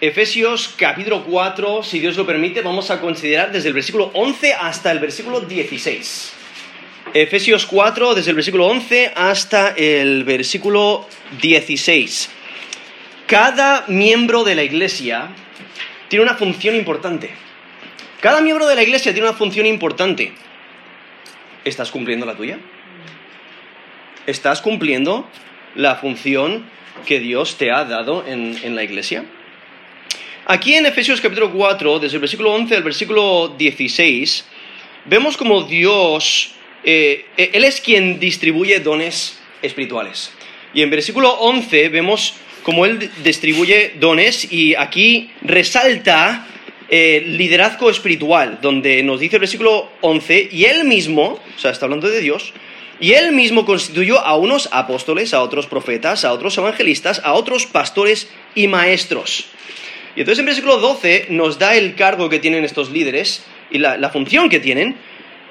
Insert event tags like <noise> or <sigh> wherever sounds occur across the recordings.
Efesios capítulo 4, si Dios lo permite, vamos a considerar desde el versículo 11 hasta el versículo 16. Efesios 4, desde el versículo 11 hasta el versículo 16. Cada miembro de la iglesia tiene una función importante. Cada miembro de la iglesia tiene una función importante. ¿Estás cumpliendo la tuya? ¿Estás cumpliendo la función que Dios te ha dado en, la iglesia? Aquí en Efesios capítulo 4, desde el versículo 11 al versículo 16, vemos como Dios, eh, Él es quien distribuye dones espirituales. Y en versículo 11 vemos cómo Él distribuye dones y aquí resalta eh, liderazgo espiritual, donde nos dice el versículo 11, y Él mismo, o sea, está hablando de Dios, y él mismo constituyó a unos apóstoles, a otros profetas, a otros evangelistas, a otros pastores y maestros. Y entonces en versículo 12 nos da el cargo que tienen estos líderes y la, función que tienen,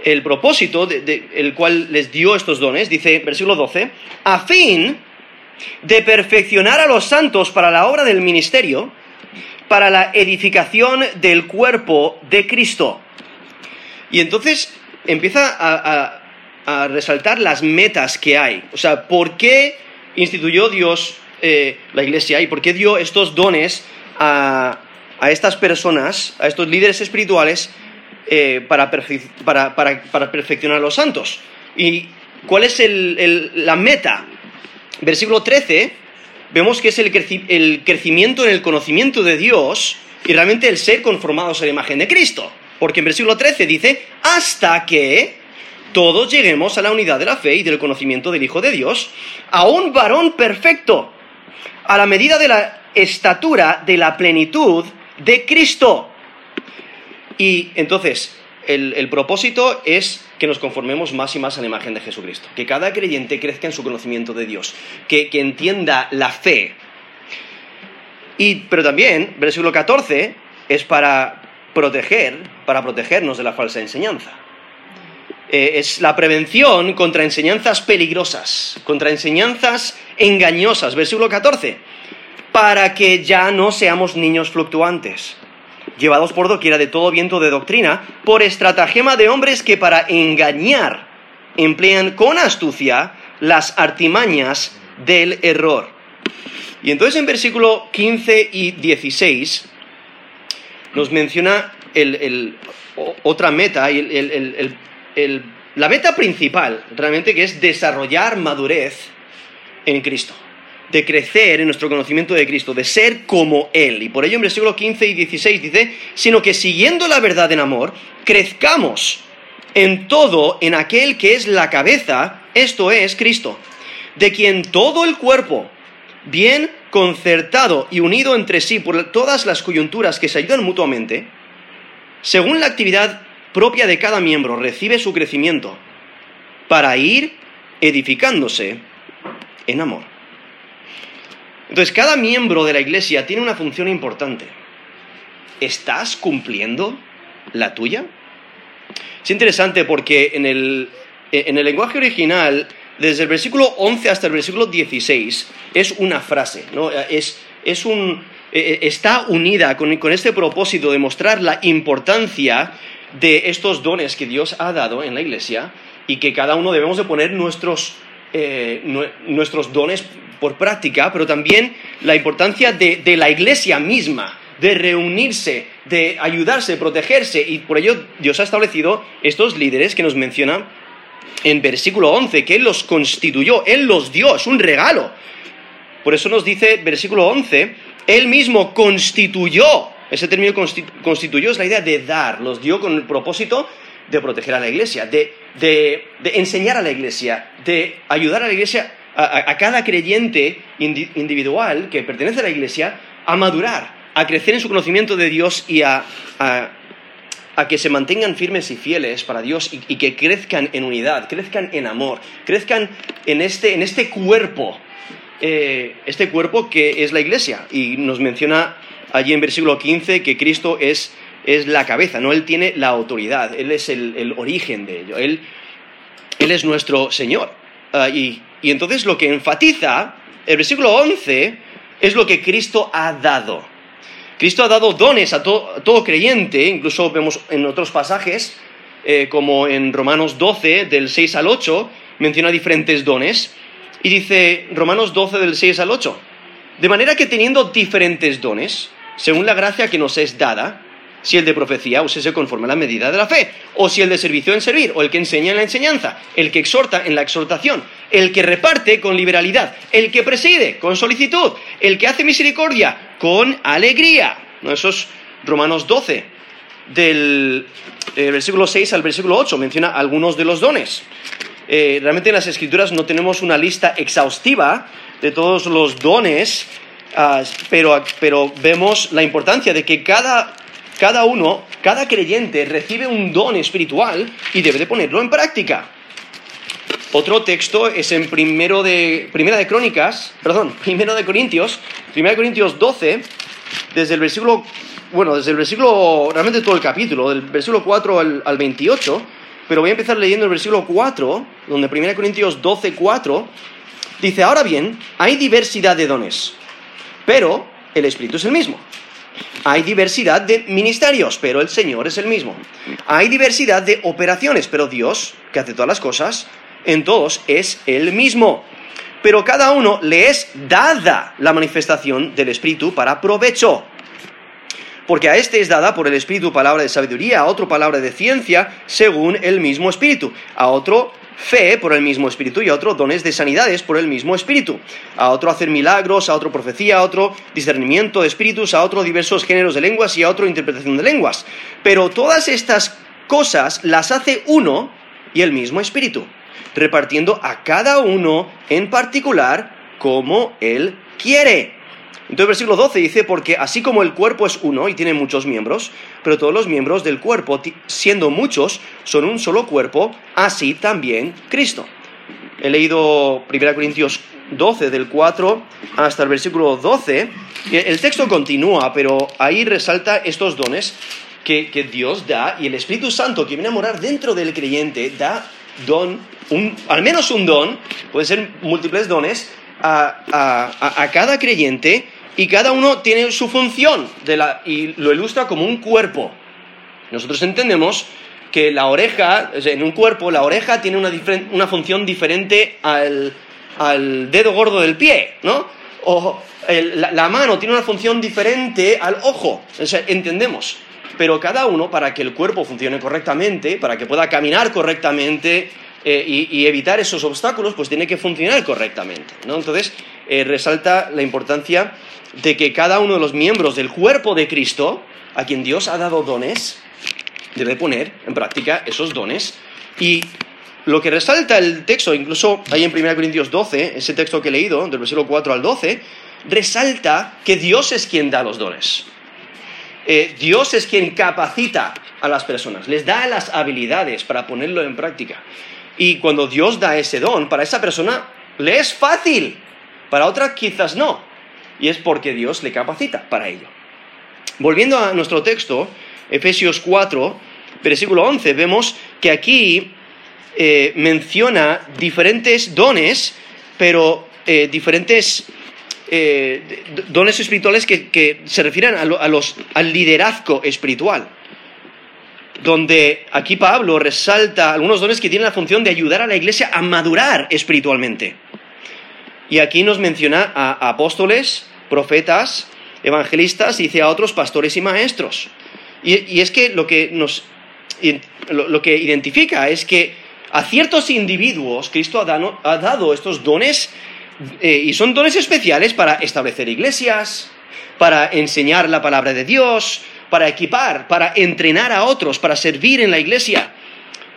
el propósito de, el cual les dio estos dones, dice versículo 12, a fin de perfeccionar a los santos para la obra del ministerio, para la edificación del cuerpo de Cristo. Y entonces empieza a resaltar las metas que hay. O sea, ¿por qué instituyó Dios eh, la iglesia y por qué dio estos dones a, estas personas, a estos líderes espirituales, eh, para, perfeccionar a los santos? ¿Y cuál es la meta? Versículo 13, vemos que es el, el crecimiento en el conocimiento de Dios y realmente el ser conformados a la imagen de Cristo. Porque en versículo 13 dice, hasta que todos lleguemos a la unidad de la fe y del conocimiento del Hijo de Dios, a un varón perfecto, a la medida de la estatura de la plenitud de Cristo. Y entonces, el, propósito es que nos conformemos más y más a la imagen de Jesucristo, que cada creyente crezca en su conocimiento de Dios, que, que entienda la fe. Y, pero también, versículo 14, es para proteger, para protegernos de la falsa enseñanza. Eh, es la prevención contra enseñanzas peligrosas, contra enseñanzas engañosas. Versículo 14. Para que ya no seamos niños fluctuantes, llevados por doquiera de todo viento de doctrina, por estratagema de hombres que para engañar emplean con astucia las artimañas del error. Y entonces en versículo 15 y 16 nos menciona otra meta, el, la meta principal, realmente, que es desarrollar madurez en Cristo, de crecer en nuestro conocimiento de Cristo, de ser como Él. Y por ello en versículos 15 y 16 dice, sino que siguiendo la verdad en amor, crezcamos en todo en aquel que es la cabeza, esto es Cristo, de quien todo el cuerpo, bien concertado y unido entre sí por todas las coyunturas que se ayudan mutuamente, según la actividad propia de cada miembro recibe su crecimiento para ir edificándose en amor. Entonces, cada miembro de la iglesia tiene una función importante. ¿Estás cumpliendo la tuya? Es interesante porque en el, en el lenguaje original, desde el versículo 11 hasta el versículo 16, es una frase, ¿no? es, es un, eh, está unida con, con este propósito de mostrar la importancia de estos dones que Dios ha dado en la iglesia y que cada uno debemos de poner nuestros, eh, nuestros dones por práctica, pero también la importancia de, la iglesia misma, de reunirse, de ayudarse, protegerse, y por ello Dios ha establecido estos líderes que nos menciona en versículo 11, que Él los constituyó, Él los dio, es un regalo. Por eso nos dice versículo 11, Él mismo constituyó ese término constituyó es la idea de dar, los dio con el propósito de proteger a la iglesia, de, enseñar a la iglesia, de ayudar a la iglesia, a, cada creyente individual que pertenece a la iglesia, a madurar, a crecer en su conocimiento de Dios y a, que se mantengan firmes y fieles para Dios y, que crezcan en unidad, crezcan en amor, crezcan en este, en este cuerpo, eh, este cuerpo que es la iglesia. Y nos menciona allí en versículo 15 que Cristo es, la cabeza, no Él tiene la autoridad, Él es el, origen de ello, Él, es nuestro Señor. Ah, y, entonces lo que enfatiza el versículo 11 es lo que Cristo ha dado. Cristo ha dado dones a, todo creyente, incluso vemos en otros pasajes, eh, como en Romanos 12, del 6 al 8, menciona diferentes dones. Y dice Romanos 12, del 6 al 8, de manera que teniendo diferentes dones, según la gracia que nos es dada, si el de profecía, úsese conforme a la medida de la fe. O si el de servicio en servir, o el que enseña en la enseñanza, el que exhorta en la exhortación, el que reparte con liberalidad, el que preside con solicitud, el que hace misericordia con alegría. ¿No? Eso es Romanos 12, del eh, versículo 6 al versículo 8, menciona algunos de los dones. Eh, realmente en las escrituras no tenemos una lista exhaustiva de todos los dones, ah, pero, pero vemos la importancia de que cada cada uno, cada creyente recibe un don espiritual y debe de ponerlo en práctica. Otro texto es en primero de, Primera de Crónicas, perdón, <laughs> Primero de Corintios, Primera de Corintios 12, desde el versículo, bueno, desde el versículo, realmente todo el capítulo, del versículo 4 al, al 28, pero voy a empezar leyendo el versículo 4, donde Primera de Corintios 12, 4, dice, ahora bien, hay diversidad de dones, pero el Espíritu es el mismo. Hay diversidad de ministerios, pero el Señor es el mismo. Hay diversidad de operaciones, pero Dios, que hace todas las cosas, en todos es el mismo. Pero cada uno le es dada la manifestación del Espíritu para provecho. Porque a este es dada por el Espíritu palabra de sabiduría, a otro palabra de ciencia, según el mismo Espíritu, a otro fe por el mismo espíritu y a otro dones de sanidades por el mismo espíritu, a otro hacer milagros, a otro profecía, a otro discernimiento de espíritus, a otro diversos géneros de lenguas y a otro interpretación de lenguas. Pero todas estas cosas las hace uno y el mismo espíritu, repartiendo a cada uno en particular como él quiere. Entonces, versículo 12 dice, porque así como el cuerpo es uno y tiene muchos miembros, pero todos los miembros del cuerpo, siendo muchos, son un solo cuerpo, así también Cristo. He leído 1 Corintios 12, del 4 hasta el versículo 12. El texto continúa, pero ahí resalta estos dones que, Dios da y el Espíritu Santo que viene a morar dentro del creyente da don, al menos un don, pueden ser múltiples dones, a cada creyente y cada uno tiene su función y lo ilustra como un cuerpo. Nosotros entendemos que la oreja, en un cuerpo, la oreja tiene una, función diferente al, dedo gordo del pie, ¿no? O la, mano tiene una función diferente al ojo, entendemos. Pero cada uno, para que el cuerpo funcione correctamente, para que pueda caminar correctamente eh, y, evitar esos obstáculos, pues tiene que funcionar correctamente, ¿no? Entonces, eh, resalta la importancia de que cada uno de los miembros del cuerpo de Cristo, a quien Dios ha dado dones, debe poner en práctica esos dones. Y lo que resalta el texto, incluso ahí en 1 Corintios 12, ese texto que he leído, del versículo 4 al 12, resalta que Dios es quien da los dones. Eh, Dios es quien capacita a las personas, les da las habilidades para ponerlo en práctica. Y cuando Dios da ese don, para esa persona le es fácil, para otra quizás no y es porque Dios le capacita para ello. Volviendo a nuestro texto, Efesios 4, versículo 11, vemos que aquí eh, menciona diferentes dones, pero eh, diferentes eh, dones espirituales que, se refieren al liderazgo espiritual. Donde aquí Pablo resalta algunos dones que tienen la función de ayudar a la iglesia a madurar espiritualmente. Y aquí nos menciona a apóstoles, profetas, evangelistas, y dice a otros pastores y maestros. Y, es que lo que nos lo, que identifica es que a ciertos individuos Cristo ha dado, estos dones eh, y son dones especiales para establecer iglesias, para enseñar la palabra de Dios, para equipar, para entrenar a otros, para servir en la iglesia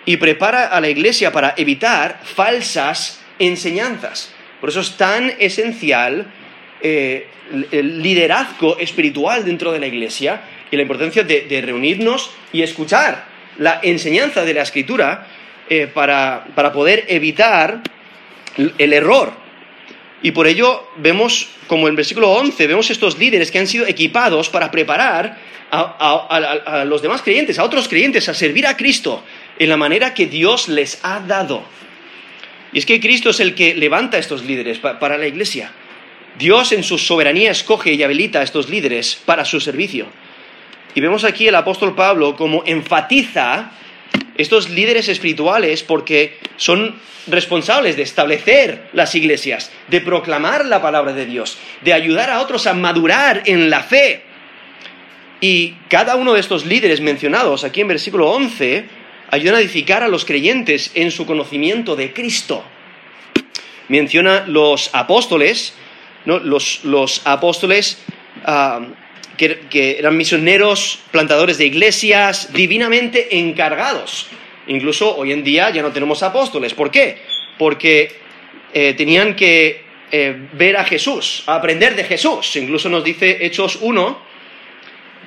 y prepara a la iglesia para evitar falsas enseñanzas. Por eso es tan esencial eh, el liderazgo espiritual dentro de la iglesia y la importancia de, reunirnos y escuchar la enseñanza de la escritura eh, para, poder evitar el error. Y por ello vemos, como en versículo 11, vemos estos líderes que han sido equipados para preparar a, los demás creyentes, a otros creyentes, a servir a Cristo en la manera que Dios les ha dado. Y es que Cristo es el que levanta estos líderes para la iglesia. Dios en su soberanía escoge y habilita a estos líderes para su servicio. Y vemos aquí el apóstol Pablo como enfatiza estos líderes espirituales porque son responsables de establecer las iglesias, de proclamar la palabra de Dios, de ayudar a otros a madurar en la fe. Y cada uno de estos líderes mencionados aquí en versículo 11 ayudan a edificar a los creyentes en su conocimiento de Cristo. Menciona los apóstoles, ¿no? los, apóstoles ah, que, eran misioneros, plantadores de iglesias, divinamente encargados. Incluso hoy en día ya no tenemos apóstoles. ¿Por qué? Porque eh, tenían que eh, ver a Jesús, aprender de Jesús. Incluso nos dice Hechos 1,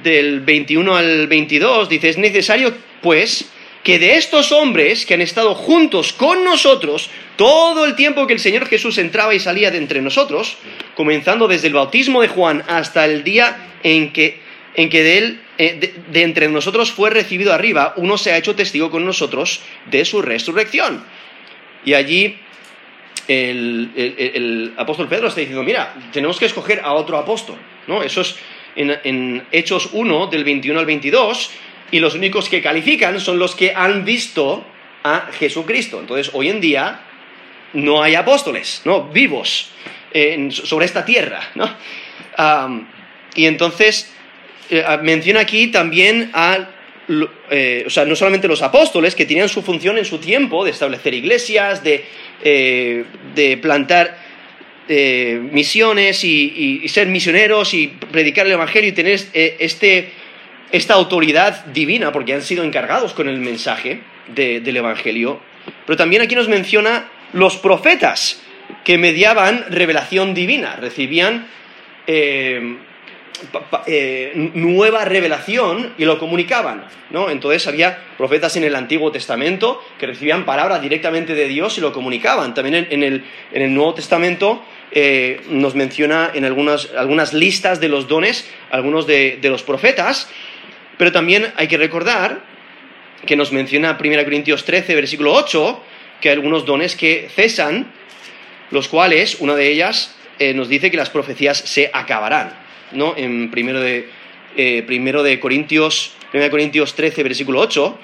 del 21 al 22, dice, es necesario, pues, que de estos hombres que han estado juntos con nosotros todo el tiempo que el Señor Jesús entraba y salía de entre nosotros, comenzando desde el bautismo de Juan hasta el día en que, en que de él, eh, de, entre nosotros fue recibido arriba, uno se ha hecho testigo con nosotros de su resurrección. Y allí el, apóstol Pedro está diciendo, mira, tenemos que escoger a otro apóstol, ¿no? Eso es en, en Hechos 1, del 21 al 22, y los únicos que califican son los que han visto a Jesucristo. Entonces, hoy en día no hay apóstoles, ¿no? Vivos sobre esta tierra, ¿no? y entonces eh, menciona aquí también a, eh, o sea, no solamente los apóstoles que tenían su función en su tiempo de establecer iglesias, de, eh, de plantar misiones y, ser misioneros y predicar el evangelio y tener este esta autoridad divina, porque han sido encargados con el mensaje del Evangelio. Pero también aquí nos menciona los profetas, que mediaban revelación divina, recibían eh, eh, nueva revelación y lo comunicaban. ¿no? Entonces había profetas en el Antiguo Testamento que recibían palabra directamente de Dios y lo comunicaban. También en, el, Nuevo Testamento eh, nos menciona en algunas, algunas, listas de los dones, algunos de, de los profetas, pero también hay que recordar que nos menciona 1 Corintios 13, versículo 8, que hay algunos dones que cesan, los cuales, una de ellas, eh, nos dice que las profecías se acabarán, ¿no? En primero de, eh, primero de Corintios, 1 Corintios 13, versículo 8,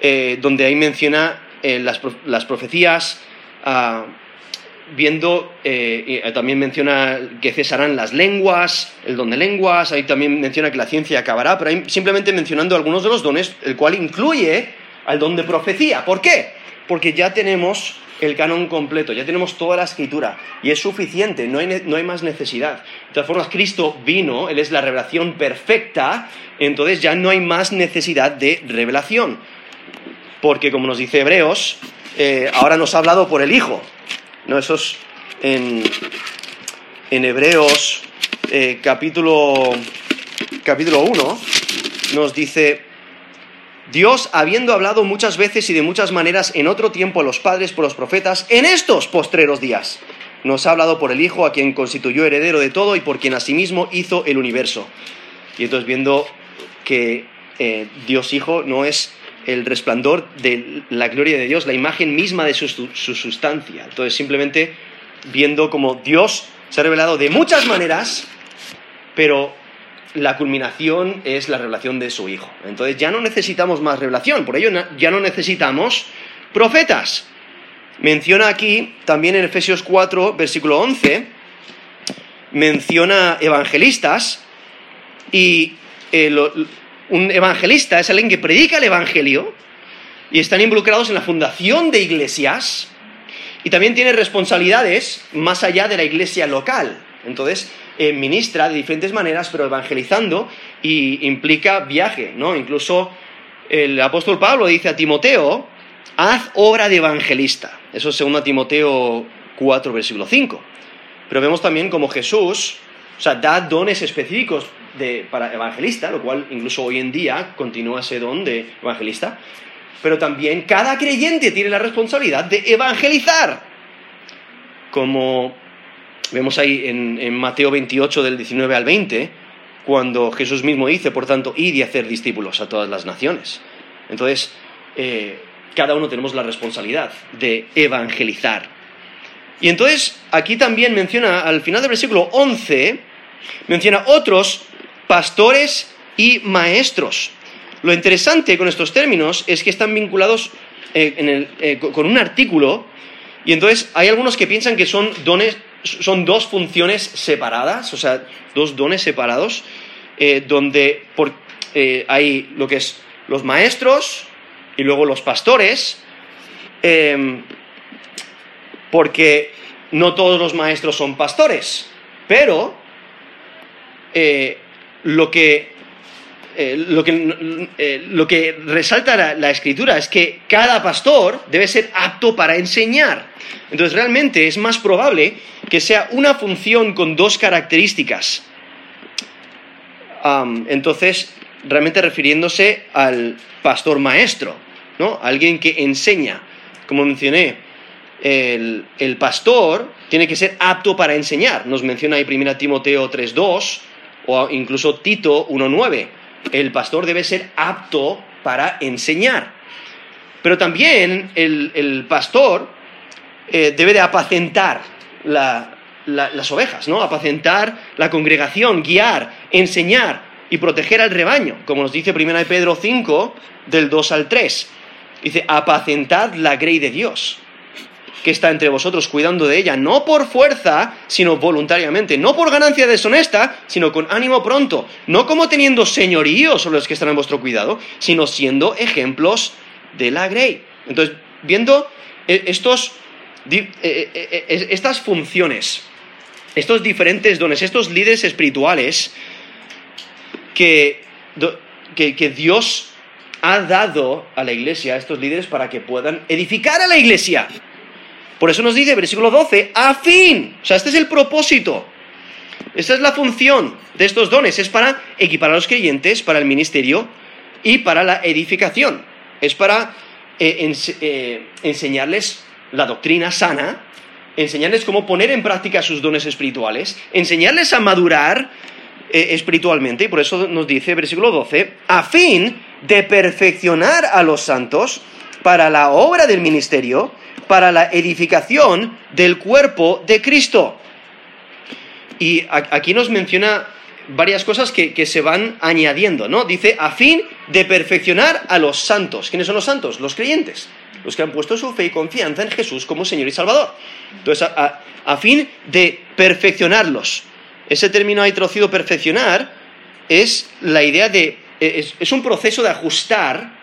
eh, donde ahí menciona las, las, profecías ah, viendo, eh, eh, también menciona que cesarán las lenguas, el don de lenguas, ahí también menciona que la ciencia acabará, pero ahí simplemente mencionando algunos de los dones, el cual incluye al don de profecía. ¿Por qué? Porque ya tenemos el canon completo, ya tenemos toda la escritura y es suficiente, no hay, no hay más necesidad. De todas formas, Cristo vino, Él es la revelación perfecta, entonces ya no hay más necesidad de revelación. Porque como nos dice Hebreos, eh, ahora nos ha hablado por el Hijo, no, eso es en, Hebreos eh, capítulo, capítulo 1, nos dice, Dios, habiendo hablado muchas veces y de muchas maneras en otro tiempo a los padres por los profetas, en estos postreros días, nos ha hablado por el Hijo, a quien constituyó heredero de todo y por quien asimismo hizo el universo. Y entonces viendo que eh, Dios Hijo no es el resplandor de la gloria de Dios, la imagen misma de su, sustancia. Entonces, simplemente viendo como Dios se ha revelado de muchas maneras, pero la culminación es la revelación de su Hijo. Entonces ya no necesitamos más revelación, por ello ya no necesitamos profetas. Menciona aquí, también en Efesios 4, versículo 11, menciona evangelistas y eh, un evangelista es alguien que predica el Evangelio y están involucrados en la fundación de iglesias y también tiene responsabilidades más allá de la iglesia local. Entonces, eh, ministra de diferentes maneras, pero evangelizando y implica viaje, ¿no? Incluso el apóstol Pablo dice a Timoteo, haz obra de evangelista. Eso es segundo Timoteo 4, versículo 5. Pero vemos también como Jesús, o sea, da dones específicos para evangelista, lo cual incluso hoy en día continúa ese don de evangelista, pero también cada creyente tiene la responsabilidad de evangelizar, como vemos ahí en, Mateo 28 del 19 al 20, cuando Jesús mismo dice, por tanto, id y hacer discípulos a todas las naciones. Entonces, eh, cada uno tenemos la responsabilidad de evangelizar. Y entonces aquí también menciona, al final del versículo 11, menciona otros pastores y maestros. Lo interesante con estos términos es que están vinculados eh, eh, con un artículo y entonces hay algunos que piensan que son dones, son dos funciones separadas, o sea, dos dones separados, eh, donde hay lo que es los maestros y luego los pastores, em, porque no todos los maestros son pastores, pero lo que eh, lo, que, eh, lo, que, resalta la, escritura es que cada pastor debe ser apto para enseñar. Entonces realmente es más probable que sea una función con dos características. entonces, realmente refiriéndose al pastor maestro, ¿no? Alguien que enseña. Como mencioné, el, el pastor tiene que ser apto para enseñar. Nos menciona ahí 1 Timoteo 3.2 o incluso Tito 1.9 el pastor debe ser apto para enseñar. Pero también el, pastor eh, debe de apacentar las ovejas, ¿no? Apacentar la congregación, guiar, enseñar y proteger al rebaño, como nos dice 1 Pedro 5, del 2 al 3. Dice, apacentad la grey de Dios que está entre vosotros cuidando de ella, no por fuerza, sino voluntariamente, no por ganancia deshonesta, sino con ánimo pronto, no como teniendo señorío sobre los que están en vuestro cuidado, sino siendo ejemplos de la grey. Entonces, viendo eh, estos, eh, eh, estas funciones, estos diferentes dones, estos líderes espirituales que, que Dios ha dado a la iglesia, a estos líderes, para que puedan edificar a la iglesia. Por eso nos dice, versículo 12, a fin. O sea, este es el propósito. Esta es la función de estos dones. Es para equipar a los creyentes, para el ministerio y para la edificación. Es para eh, eh, enseñarles la doctrina sana, enseñarles cómo poner en práctica sus dones espirituales, enseñarles a madurar eh, espiritualmente. Y por eso nos dice, versículo 12, a fin de perfeccionar a los santos para la obra del ministerio para la edificación del cuerpo de Cristo. Y aquí nos menciona varias cosas que, se van añadiendo, ¿no? Dice, a fin de perfeccionar a los santos. ¿Quiénes son los santos? Los creyentes, los que han puesto su fe y confianza en Jesús como Señor y Salvador. Entonces, a, fin de perfeccionarlos. Ese término ahí traducido perfeccionar es la idea de, es, es un proceso de ajustar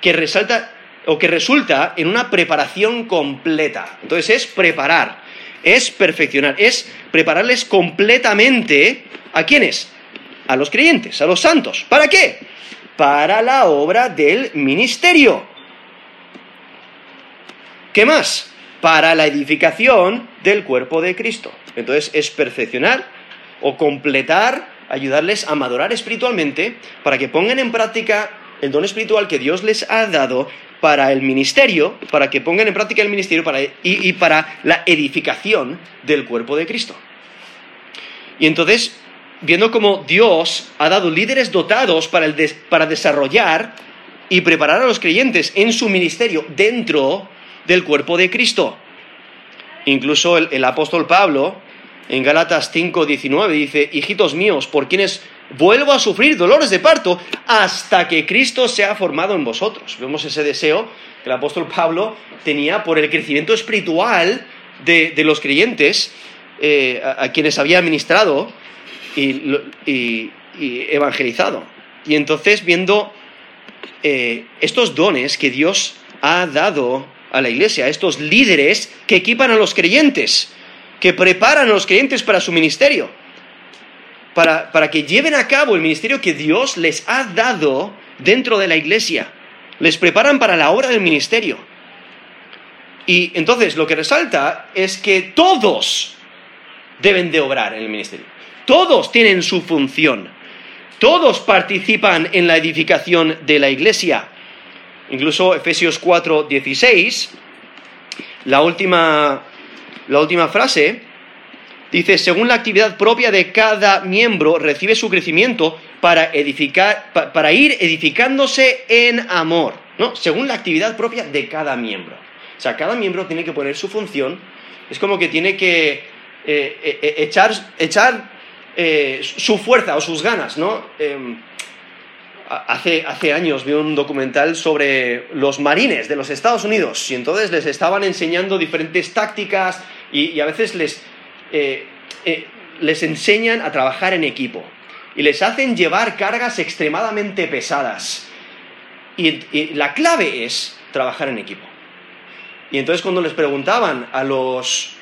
que resalta o que resulta en una preparación completa. Entonces es preparar, es perfeccionar, es prepararles completamente a quiénes? A los creyentes, a los santos. ¿Para qué? Para la obra del ministerio. ¿Qué más? Para la edificación del cuerpo de Cristo. Entonces es perfeccionar o completar, ayudarles a madurar espiritualmente para que pongan en práctica el don espiritual que Dios les ha dado para el ministerio, para que pongan en práctica el ministerio y, para la edificación del cuerpo de Cristo. Y entonces, viendo cómo Dios ha dado líderes dotados para, desarrollar y preparar a los creyentes en su ministerio dentro del cuerpo de Cristo. Incluso el, el apóstol Pablo, en Gálatas 5, 19, dice, hijitos míos, por quienes vuelvo a sufrir dolores de parto hasta que Cristo sea formado en vosotros. Vemos ese deseo que el apóstol Pablo tenía por el crecimiento espiritual de, los creyentes eh, a, quienes había ministrado y, evangelizado. Y entonces viendo eh, estos dones que Dios ha dado a la iglesia, estos líderes que equipan a los creyentes, que preparan a los creyentes para su ministerio para, que lleven a cabo el ministerio que Dios les ha dado dentro de la iglesia. Les preparan para la obra del ministerio. Y entonces lo que resalta es que todos deben de obrar en el ministerio. Todos tienen su función. Todos participan en la edificación de la iglesia. Incluso Efesios 4, 16, la última, la última frase, Dice, según la actividad propia de cada miembro, recibe su crecimiento para, edificar, para ir edificándose en amor, ¿no? Según la actividad propia de cada miembro. O sea, cada miembro tiene que poner su función Es como que tiene que eh, eh, eh, echar, echar su fuerza o sus ganas, ¿no? Em, hace, hace años vi un documental sobre los marines de los Estados Unidos y entonces les estaban enseñando diferentes tácticas y, a veces les, les enseñan a trabajar en equipo y les hacen llevar cargas extremadamente pesadas. y la clave es trabajar en equipo. Y entonces cuando les preguntaban a los,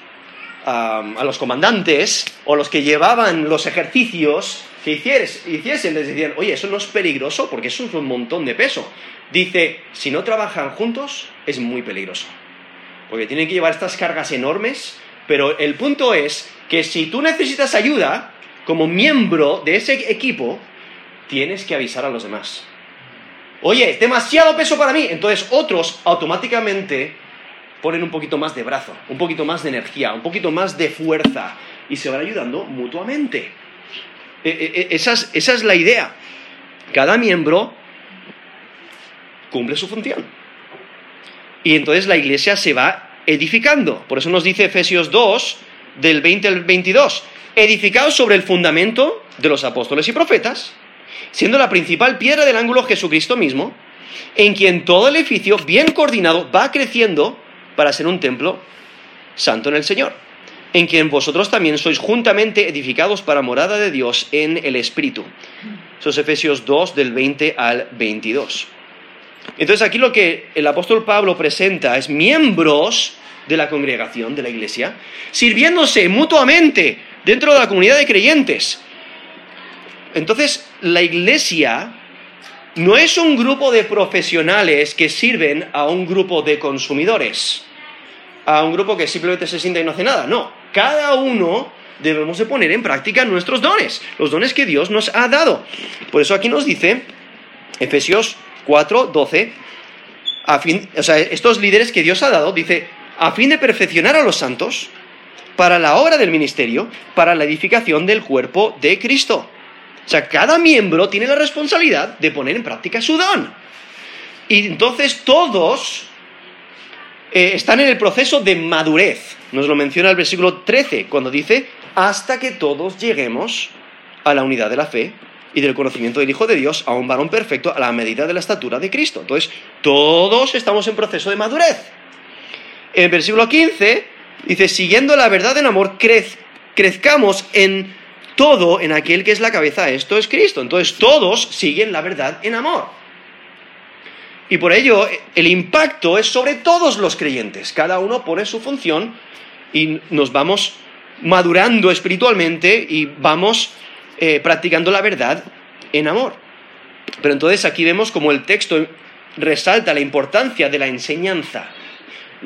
a los comandantes o los que llevaban los ejercicios que hiciesen, les decían, oye, eso no es peligroso porque eso es un montón de peso. Dice, si no trabajan juntos, es muy peligroso. Porque tienen que llevar estas cargas enormes, pero el punto es que si tú necesitas ayuda, como miembro de ese equipo, tienes que avisar a los demás. Oye, es demasiado peso para mí. Entonces otros automáticamente ponen un poquito más de brazo, un poquito más de energía, un poquito más de fuerza y se van ayudando mutuamente. E, e, e, esa es, la idea. Cada miembro cumple su función. Y entonces la iglesia se va edificando. Por eso nos dice Efesios 2, del 20 al 22, edificados sobre el fundamento de los apóstoles y profetas, siendo la principal piedra del ángulo Jesucristo mismo, en quien todo el edificio, bien coordinado, va creciendo para ser un templo santo en el Señor, en quien vosotros también sois juntamente edificados para morada de Dios en el Espíritu. Eso es Efesios 2 del 20 al 22. Entonces aquí lo que el apóstol Pablo presenta es miembros de la congregación, de la iglesia, sirviéndose mutuamente dentro de la comunidad de creyentes. Entonces la iglesia no es un grupo de profesionales que sirven a un grupo de consumidores a un grupo que simplemente se sienta y no hace nada. No, cada uno debemos de poner en práctica nuestros dones, los dones que Dios nos ha dado. Por eso aquí nos dice Efesios 4, 12, a fin, o sea, estos líderes que Dios ha dado, dice, a fin de perfeccionar a los santos para la obra del ministerio, para la edificación del cuerpo de Cristo. O sea, cada miembro tiene la responsabilidad de poner en práctica su don. Y entonces todos eh, están en el proceso de madurez. Nos lo menciona el versículo 13, cuando dice, hasta que todos lleguemos a la unidad de la fe y del conocimiento del Hijo de Dios, a un varón perfecto, a la medida de la estatura de Cristo. Entonces, todos estamos en proceso de madurez. En el versículo 15 dice, siguiendo la verdad en amor, crezcamos en todo en aquel que es la cabeza, esto es Cristo. Entonces, todos siguen la verdad en amor. Y por ello el impacto es sobre todos los creyentes. Cada uno pone su función y nos vamos madurando espiritualmente y vamos eh, practicando la verdad en amor. Pero entonces aquí vemos como el texto resalta la importancia de la enseñanza,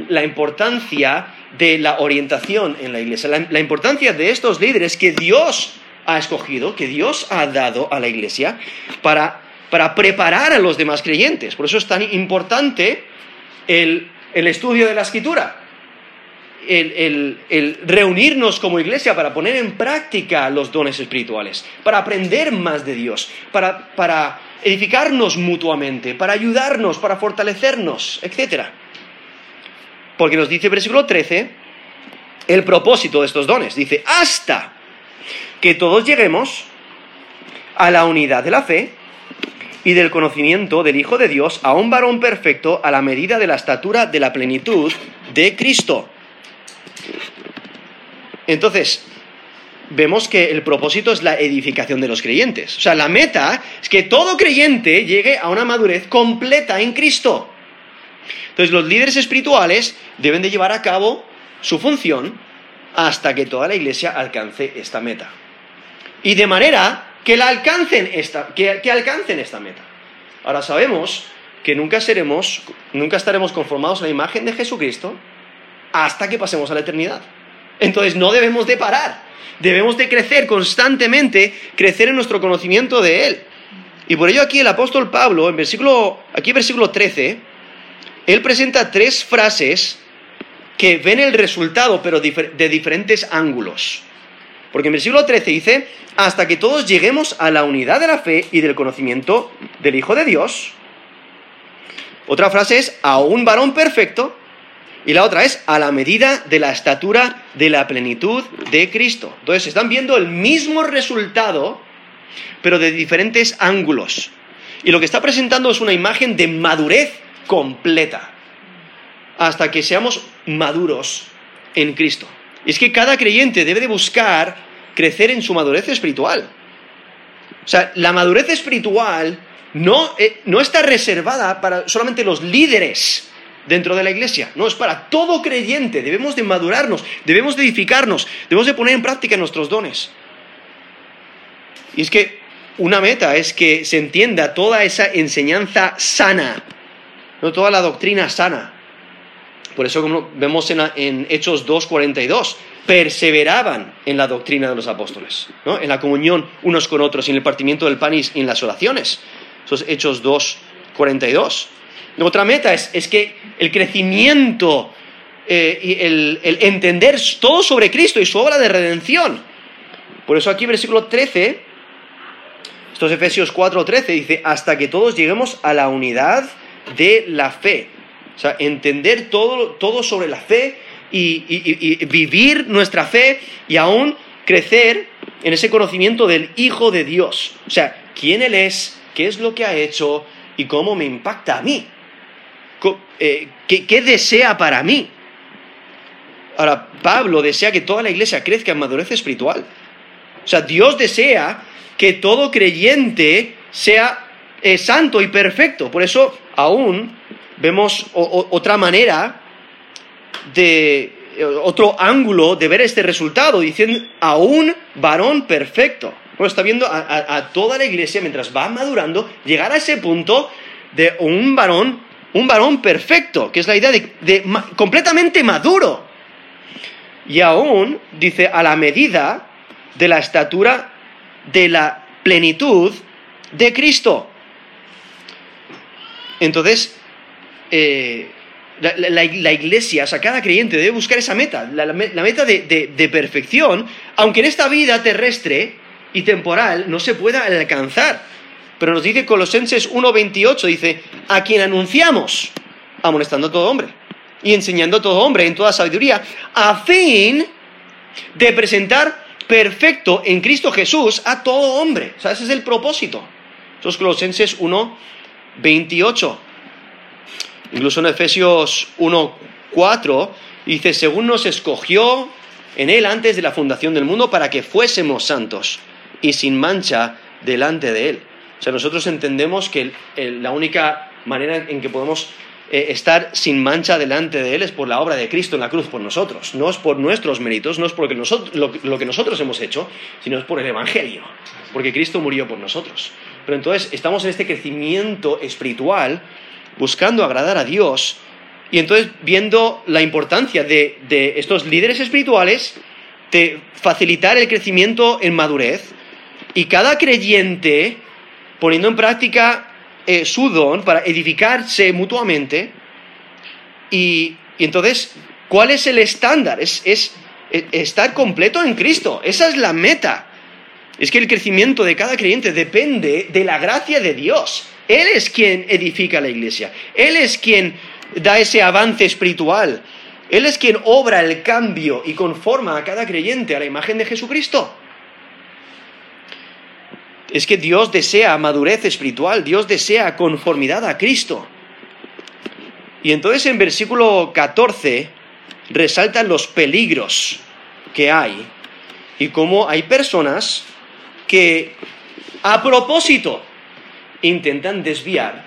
la importancia de la orientación en la iglesia, la, la importancia de estos líderes que Dios ha escogido, que Dios ha dado a la iglesia para para preparar a los demás creyentes. Por eso es tan importante el, estudio de la escritura, el, reunirnos como iglesia para poner en práctica los dones espirituales, para aprender más de Dios, para, edificarnos mutuamente, para ayudarnos, para fortalecernos, etc. Porque nos dice el versículo 13 el propósito de estos dones. Dice, hasta que todos lleguemos a la unidad de la fe y del conocimiento del Hijo de Dios a un varón perfecto a la medida de la estatura de la plenitud de Cristo. Entonces, vemos que el propósito es la edificación de los creyentes. O sea, la meta es que todo creyente llegue a una madurez completa en Cristo. Entonces, los líderes espirituales deben de llevar a cabo su función hasta que toda la iglesia alcance esta meta. Y de manera que, la alcancen esta, que, alcancen esta meta. Ahora sabemos que nunca seremos, nunca estaremos conformados a la imagen de Jesucristo hasta que pasemos a la eternidad. Entonces no debemos de parar, debemos de crecer constantemente, crecer en nuestro conocimiento de Él. Y por ello aquí el apóstol Pablo, en versículo, aquí versículo 13, él presenta tres frases que ven el resultado, pero de diferentes ángulos. Porque en versículo 13 dice, hasta que todos lleguemos a la unidad de la fe y del conocimiento del Hijo de Dios. Otra frase es, a un varón perfecto. Y la otra es a la medida de la estatura de la plenitud de Cristo. Entonces están viendo el mismo resultado, pero de diferentes ángulos. Y lo que está presentando es una imagen de madurez completa, hasta que seamos maduros en Cristo. Y es que cada creyente debe de buscar crecer en su madurez espiritual. O sea, la madurez espiritual no, eh, no está reservada para solamente los líderes dentro de la iglesia. No, es para todo creyente. Debemos de madurarnos, debemos de edificarnos, debemos de poner en práctica nuestros dones. Y es que una meta es que se entienda toda esa enseñanza sana, no toda la doctrina sana. Por eso como vemos en, en Hechos 2.42, perseveraban en la doctrina de los apóstoles, ¿no? en la comunión unos con otros, en el partimiento del pan y en las oraciones. Esos Hechos 2.42. Otra meta es, que el crecimiento eh, y el, entender todo sobre Cristo y su obra de redención. Por eso aquí versículo 13, estos Efesios 4.13 dice, hasta que todos lleguemos a la unidad de la fe. O sea, entender todo, todo sobre la fe y, y, vivir nuestra fe y aún crecer en ese conocimiento del Hijo de Dios. O sea, quién Él es, qué es lo que ha hecho y cómo me impacta a mí. Eh, ¿qué, desea para mí? Ahora, Pablo desea que toda la iglesia crezca en madurez espiritual. O sea, Dios desea que todo creyente sea eh, santo y perfecto. Por eso, aún vemos otra manera de eh, otro ángulo de ver este resultado, diciendo a un varón perfecto. Bueno, está viendo a, toda la iglesia mientras va madurando, llegar a ese punto de un varón un varón perfecto, que es la idea de, completamente maduro. Y aún, dice, a la medida de la estatura de la plenitud de Cristo. Entonces, eh, la, iglesia, o sea, cada creyente debe buscar esa meta, la, meta de, de, perfección, aunque en esta vida terrestre y temporal no se pueda alcanzar. Pero nos dice Colosenses 1.28, dice, a quien anunciamos, amonestando a todo hombre y enseñando a todo hombre en toda sabiduría, a fin de presentar perfecto en Cristo Jesús a todo hombre. O sea, ese es el propósito. Eso es Colosenses 1.28. Incluso en Efesios 1.4 dice, según nos escogió en él antes de la fundación del mundo para que fuésemos santos y sin mancha delante de él. O sea, nosotros entendemos que la única manera en que podemos eh, estar sin mancha delante de Él es por la obra de Cristo en la cruz por nosotros. No es por nuestros méritos, no es por lo, que nosotros hemos hecho, sino es por el Evangelio, porque Cristo murió por nosotros. Pero entonces estamos en este crecimiento espiritual buscando agradar a Dios y entonces viendo la importancia de, de estos líderes espirituales de facilitar el crecimiento en madurez y cada creyente poniendo en práctica eh, su don para edificarse mutuamente. Y, entonces, ¿cuál es el estándar? Es, es, estar completo en Cristo. Esa es la meta. Es que el crecimiento de cada creyente depende de la gracia de Dios. Él es quien edifica la iglesia. Él es quien da ese avance espiritual. Él es quien obra el cambio y conforma a cada creyente a la imagen de Jesucristo es que Dios desea madurez espiritual, Dios desea conformidad a Cristo. Y entonces en versículo 14 resaltan los peligros que hay y cómo hay personas que a propósito intentan desviar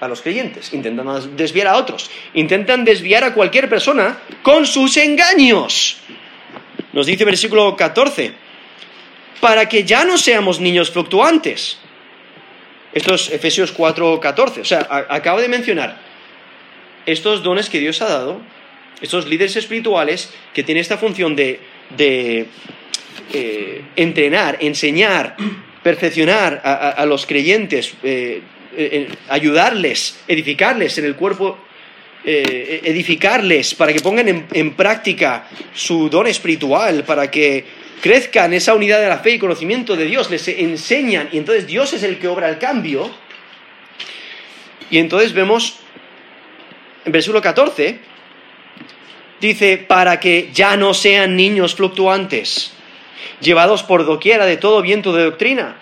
a los creyentes, intentan desviar a otros, intentan desviar a cualquier persona con sus engaños. Nos dice versículo 14, para que ya no seamos niños fluctuantes. Esto es Efesios 4:14. O sea, acabo de mencionar estos dones que Dios ha dado, estos líderes espirituales que tienen esta función de, eh, entrenar, enseñar, perfeccionar a, los creyentes, eh, eh, ayudarles, edificarles en el cuerpo edificarles para que pongan en, práctica su don espiritual, para que crezcan esa unidad de la fe y conocimiento de Dios, les enseñan y entonces Dios es el que obra el cambio. Y entonces vemos en versículo 14 dice, para que ya no sean niños fluctuantes, llevados por doquiera de todo viento de doctrina,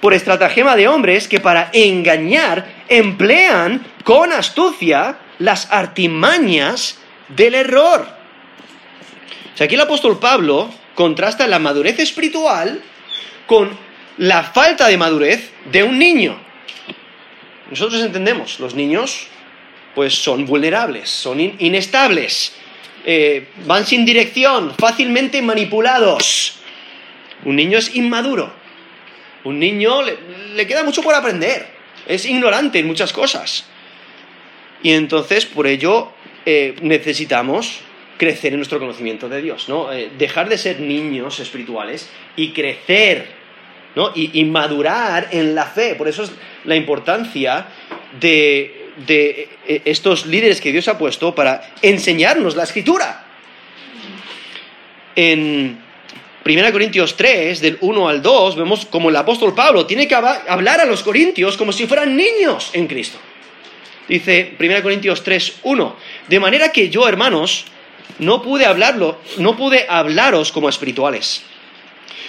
por estratagema de hombres que para engañar emplean con astucia las artimañas del error. O sea, aquí el apóstol Pablo contrasta la madurez espiritual con la falta de madurez de un niño. Nosotros entendemos, los niños pues son vulnerables, son inestables, eh, van sin dirección, fácilmente manipulados. Un niño es inmaduro, un niño le, queda mucho por aprender, es ignorante en muchas cosas. Y entonces, por ello, eh, necesitamos crecer en nuestro conocimiento de Dios, ¿no? Eh, dejar de ser niños espirituales y crecer, ¿no? Y, madurar en la fe. Por eso es la importancia de, de eh, estos líderes que Dios ha puesto para enseñarnos la escritura. En 1 Corintios 3, del 1 al 2, vemos como el apóstol Pablo tiene que hablar a los corintios como si fueran niños en Cristo. Dice 1 Corintios 3, 1, de manera que yo, hermanos, no pude hablarlo, no pude hablaros como espirituales,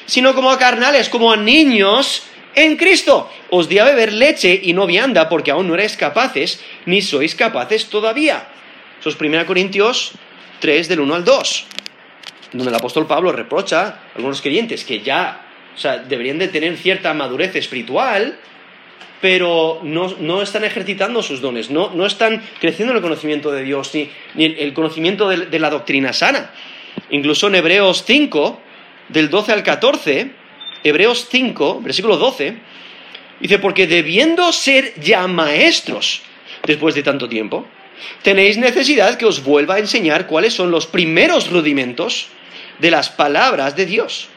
sino como a carnales, como a niños en Cristo. Os di a beber leche y no vianda porque aún no erais capaces, ni sois capaces todavía. Eso es 1 Corintios 3 del 1 al 2 donde el apóstol Pablo reprocha a algunos creyentes que ya, o sea, deberían de tener cierta madurez espiritual, pero no, están ejercitando sus dones, no, no, están creciendo en el conocimiento de Dios ni, ni el, conocimiento de, de, la doctrina sana. Incluso en Hebreos 5, del 12 al 14, Hebreos 5, versículo 12, dice, porque debiendo ser ya maestros después de tanto tiempo, tenéis necesidad que os vuelva a enseñar cuáles son los primeros rudimentos de las palabras de Dios.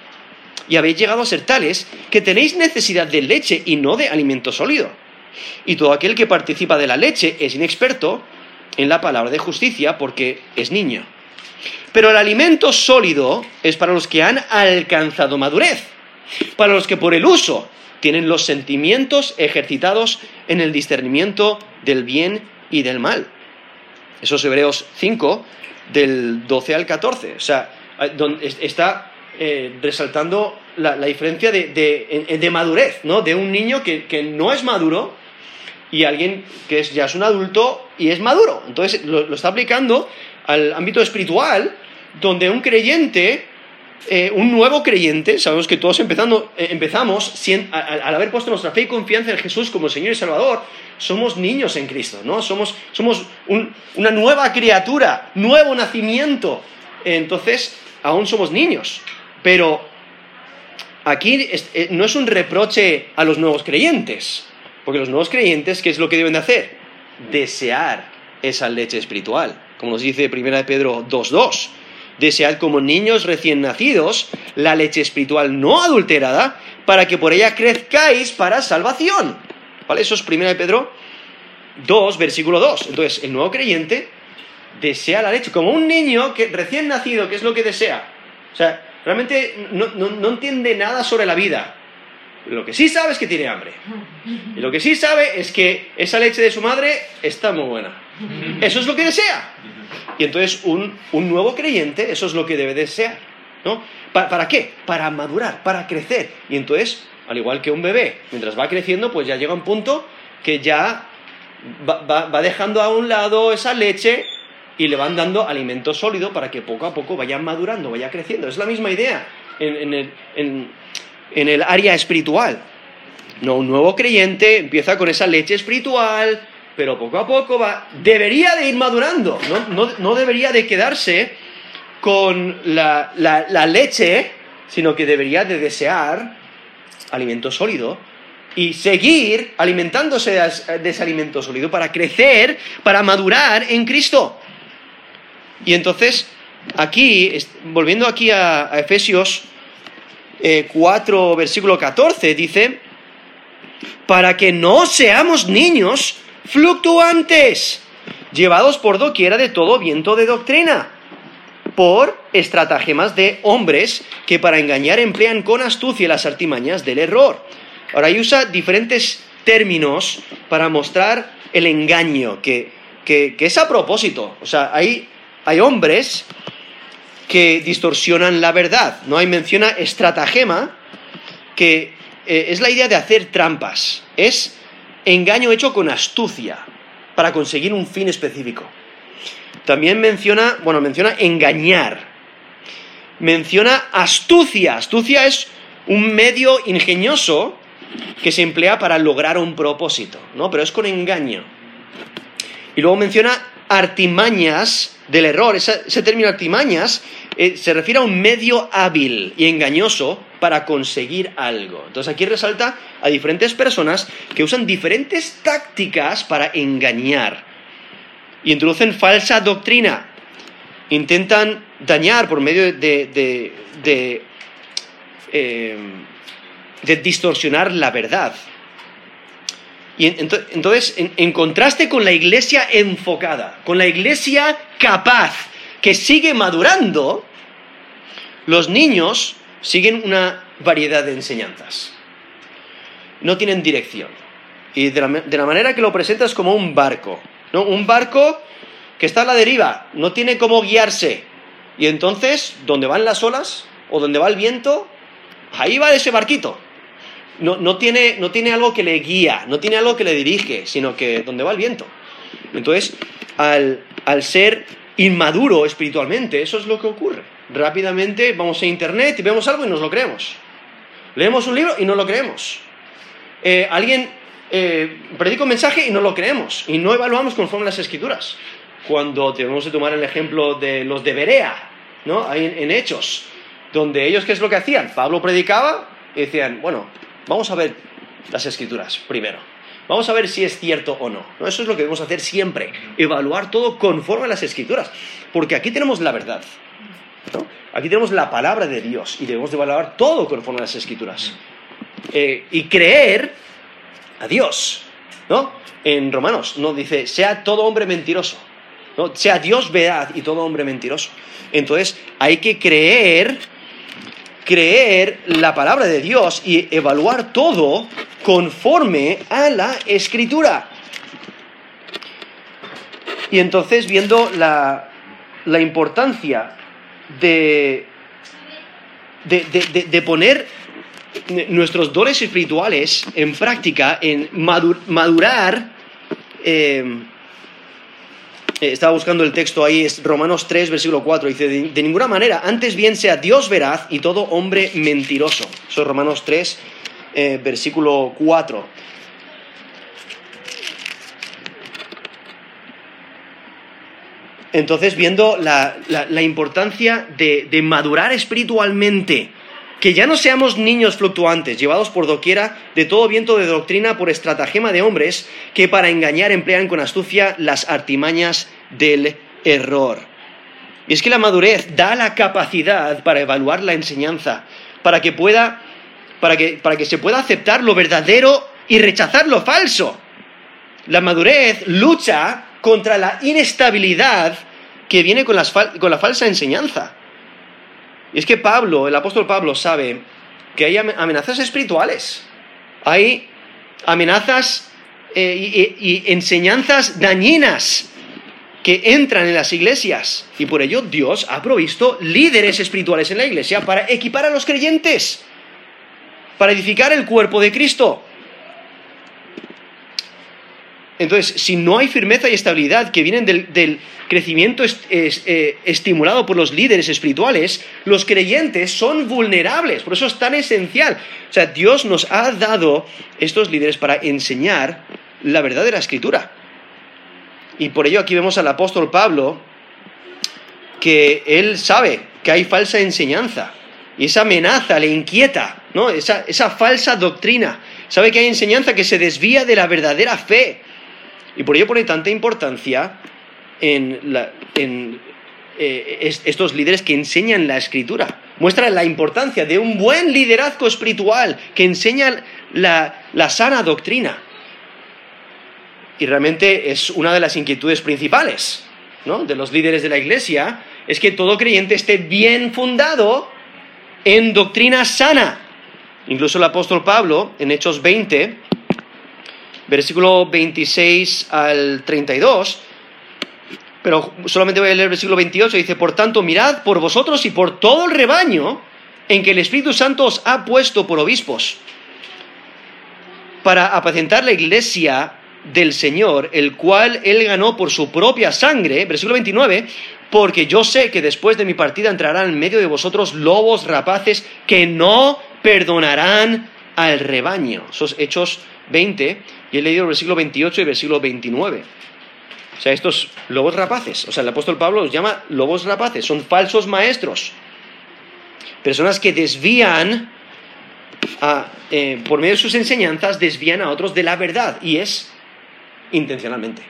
Y habéis llegado a ser tales que tenéis necesidad de leche y no de alimento sólido. Y todo aquel que participa de la leche es inexperto en la palabra de justicia porque es niño. Pero el alimento sólido es para los que han alcanzado madurez, para los que por el uso tienen los sentimientos ejercitados en el discernimiento del bien y del mal. Esos Hebreos 5, del 12 al 14. O sea, está eh, resaltando la, diferencia de, madurez, ¿no? De un niño que, no es maduro y alguien que ya es un adulto y es maduro. Entonces lo, está aplicando al ámbito espiritual, donde un creyente, eh, un nuevo creyente, sabemos que todos empezando, eh, empezamos al, haber puesto nuestra fe y confianza en Jesús como Señor y Salvador, somos niños en Cristo, ¿no? Somos, una nueva criatura, nuevo nacimiento. Entonces, aún somos niños. Pero aquí eh, no es un reproche a los nuevos creyentes, porque los nuevos creyentes, ¿qué es lo que deben de hacer? Desear esa leche espiritual, como nos dice 1 Pedro 2.2. Desead como niños recién nacidos la leche espiritual no adulterada, para que por ella crezcáis para salvación. ¿Vale? Eso es 1 Pedro 2, versículo 2. Entonces, el nuevo creyente desea la leche, como un niño que recién nacido, ¿qué es lo que desea? O sea, realmente no, entiende nada sobre la vida. Lo que sí sabe es que tiene hambre. Y lo que sí sabe es que esa leche de su madre está muy buena. Eso es lo que desea. Y entonces un, nuevo creyente, eso es lo que debe desear. ¿no? ¿Para, qué? Para madurar, para crecer. Y entonces, al igual que un bebé, mientras va creciendo, pues ya llega un punto que ya va dejando a un lado esa leche y le van dando alimento sólido para que poco a poco vaya madurando, vaya creciendo. Es la misma idea en, el, área espiritual. No, un nuevo creyente empieza con esa leche espiritual, pero poco a poco va, debería de ir madurando, no, debería de quedarse con la, la, leche, sino que debería de desear alimento sólido y seguir alimentándose de ese alimento sólido para crecer, para madurar en Cristo. Y entonces, aquí, volviendo aquí a, Efesios 4, eh, versículo 14, dice, para que no seamos niños fluctuantes, llevados por doquiera de todo viento de doctrina, por estratagemas de hombres que para engañar emplean con astucia las artimañas del error. Ahora, ahí usa diferentes términos para mostrar el engaño, que, que, que es a propósito. O sea, hay hay hombres que distorsionan la verdad. ¿no? Hay menciona estratagema, que eh, es la idea de hacer trampas. Es engaño hecho con astucia para conseguir un fin específico. También menciona, bueno, menciona engañar. Menciona astucia. Astucia es un medio ingenioso que se emplea para lograr un propósito, ¿no? Pero es con engaño. Y luego menciona artimañas del error. Ese, término artimañas eh, se refiere a un medio hábil y engañoso para conseguir algo. Entonces aquí resalta a diferentes personas que usan diferentes tácticas para engañar y introducen falsa doctrina. Intentan dañar por medio de, de, eh, distorsionar la verdad. Y entonces, en, contraste con la iglesia enfocada, con la iglesia capaz, que sigue madurando, los niños siguen una variedad de enseñanzas. No tienen dirección. Y de la, manera que lo presentas como un barco. ¿no? Un barco que está a la deriva, no tiene cómo guiarse. Y entonces, donde van las olas o donde va el viento, ahí va ese barquito. No, no, tiene, no tiene algo que le guía, no tiene algo que le dirige, sino que donde va el viento. Entonces, al, al ser inmaduro espiritualmente, eso es lo que ocurre. Rápidamente vamos a internet y vemos algo y nos lo creemos. Leemos un libro y no lo creemos. Eh, alguien eh, predica un mensaje y no lo creemos. Y no evaluamos conforme las escrituras. Cuando tenemos que tomar el ejemplo de los de Berea, ¿no? en, en Hechos, donde ellos, ¿qué es lo que hacían? Pablo predicaba y decían, bueno, vamos a ver las escrituras primero. Vamos a ver si es cierto o no. Eso es lo que debemos hacer siempre, evaluar todo conforme a las escrituras, porque aquí tenemos la verdad. Aquí tenemos la palabra de Dios y debemos de evaluar todo conforme a las escrituras. Eh, y creer a Dios. ¿no? En Romanos no dice, sea todo hombre mentiroso. ¿no? Sea Dios verdad y todo hombre mentiroso. Entonces hay que creer creer la palabra de Dios y evaluar todo conforme a la escritura. Y entonces viendo la, importancia de, de, poner nuestros dones espirituales en práctica, en madurar, eh, eh, estaba buscando el texto ahí, es Romanos 3, versículo 4, dice, de, ninguna manera, antes bien sea Dios veraz y todo hombre mentiroso. Eso es Romanos 3, eh, versículo 4. Entonces, viendo la, importancia de madurar espiritualmente, que ya no seamos niños fluctuantes, llevados por doquiera de todo viento de doctrina por estratagema de hombres que para engañar emplean con astucia las artimañas del error. Y es que la madurez da la capacidad para evaluar la enseñanza, para que pueda, para que, para que se pueda aceptar lo verdadero y rechazar lo falso. La madurez lucha contra la inestabilidad que viene con, con la falsa enseñanza. Y es que Pablo, el apóstol Pablo, sabe que hay amenazas espirituales, hay amenazas eh, y, enseñanzas dañinas que entran en las iglesias. Y por ello Dios ha provisto líderes espirituales en la iglesia para equipar a los creyentes, para edificar el cuerpo de Cristo. Entonces, si no hay firmeza y estabilidad que vienen del, crecimiento eh, estimulado por los líderes espirituales, los creyentes son vulnerables. Por eso es tan esencial. O sea, Dios nos ha dado estos líderes para enseñar la verdad de la escritura. Y por ello aquí vemos al apóstol Pablo que él sabe que hay falsa enseñanza. Y esa amenaza le inquieta, ¿no? Esa, esa falsa doctrina. Sabe que hay enseñanza que se desvía de la verdadera fe y por ello pone tanta importancia en, eh, estos líderes que enseñan la escritura. Muestra la importancia de un buen liderazgo espiritual que enseña la, la sana doctrina. Y realmente es una de las inquietudes principales ¿no? de los líderes de la iglesia, es que todo creyente esté bien fundado en doctrina sana. Incluso el apóstol Pablo, en Hechos 20, versículo 26 al 32, pero solamente voy a leer el versículo 28, dice, por tanto, mirad por vosotros y por todo el rebaño en que el Espíritu Santo os ha puesto por obispos, para apacentar la iglesia del Señor, el cual él ganó por su propia sangre, versículo 29, porque yo sé que después de mi partida entrarán en medio de vosotros lobos rapaces que no perdonarán al rebaño. Esos hechos 20, y he leído el versículo 28 y el versículo 29. O sea, estos lobos rapaces, o sea, el apóstol Pablo los llama lobos rapaces, son falsos maestros, personas que desvían, eh, por medio de sus enseñanzas, desvían a otros de la verdad, y es intencionalmente.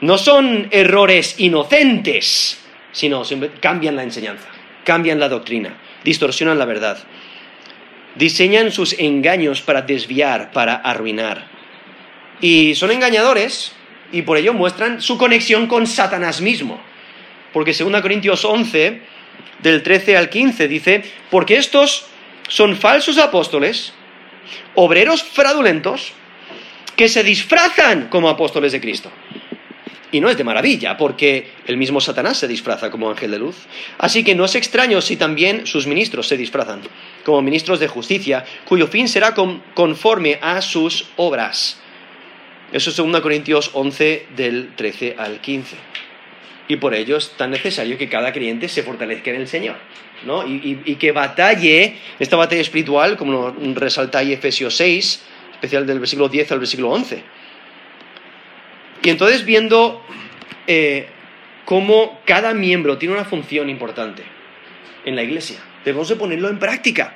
No son errores inocentes, sino cambian la enseñanza, cambian la doctrina, distorsionan la verdad, diseñan sus engaños para desviar, para arruinar. Y son engañadores y por ello muestran su conexión con Satanás mismo. Porque 2 Corintios 11, del 13 al 15, dice, porque estos son falsos apóstoles, obreros fraudulentos, que se disfrazan como apóstoles de Cristo. Y no es de maravilla, porque el mismo Satanás se disfraza como ángel de luz. Así que no es extraño si también sus ministros se disfrazan como ministros de justicia, cuyo fin será conforme a sus obras. Eso es 2 Corintios 11 del 13 al 15. Y por ello es tan necesario que cada creyente se fortalezca en el Señor, ¿no? Y, que batalle, esta batalla espiritual, como resalta ahí Efesios 6, especial del versículo 10 al versículo 11. Y entonces viendo eh, cómo cada miembro tiene una función importante en la iglesia, debemos de ponerlo en práctica.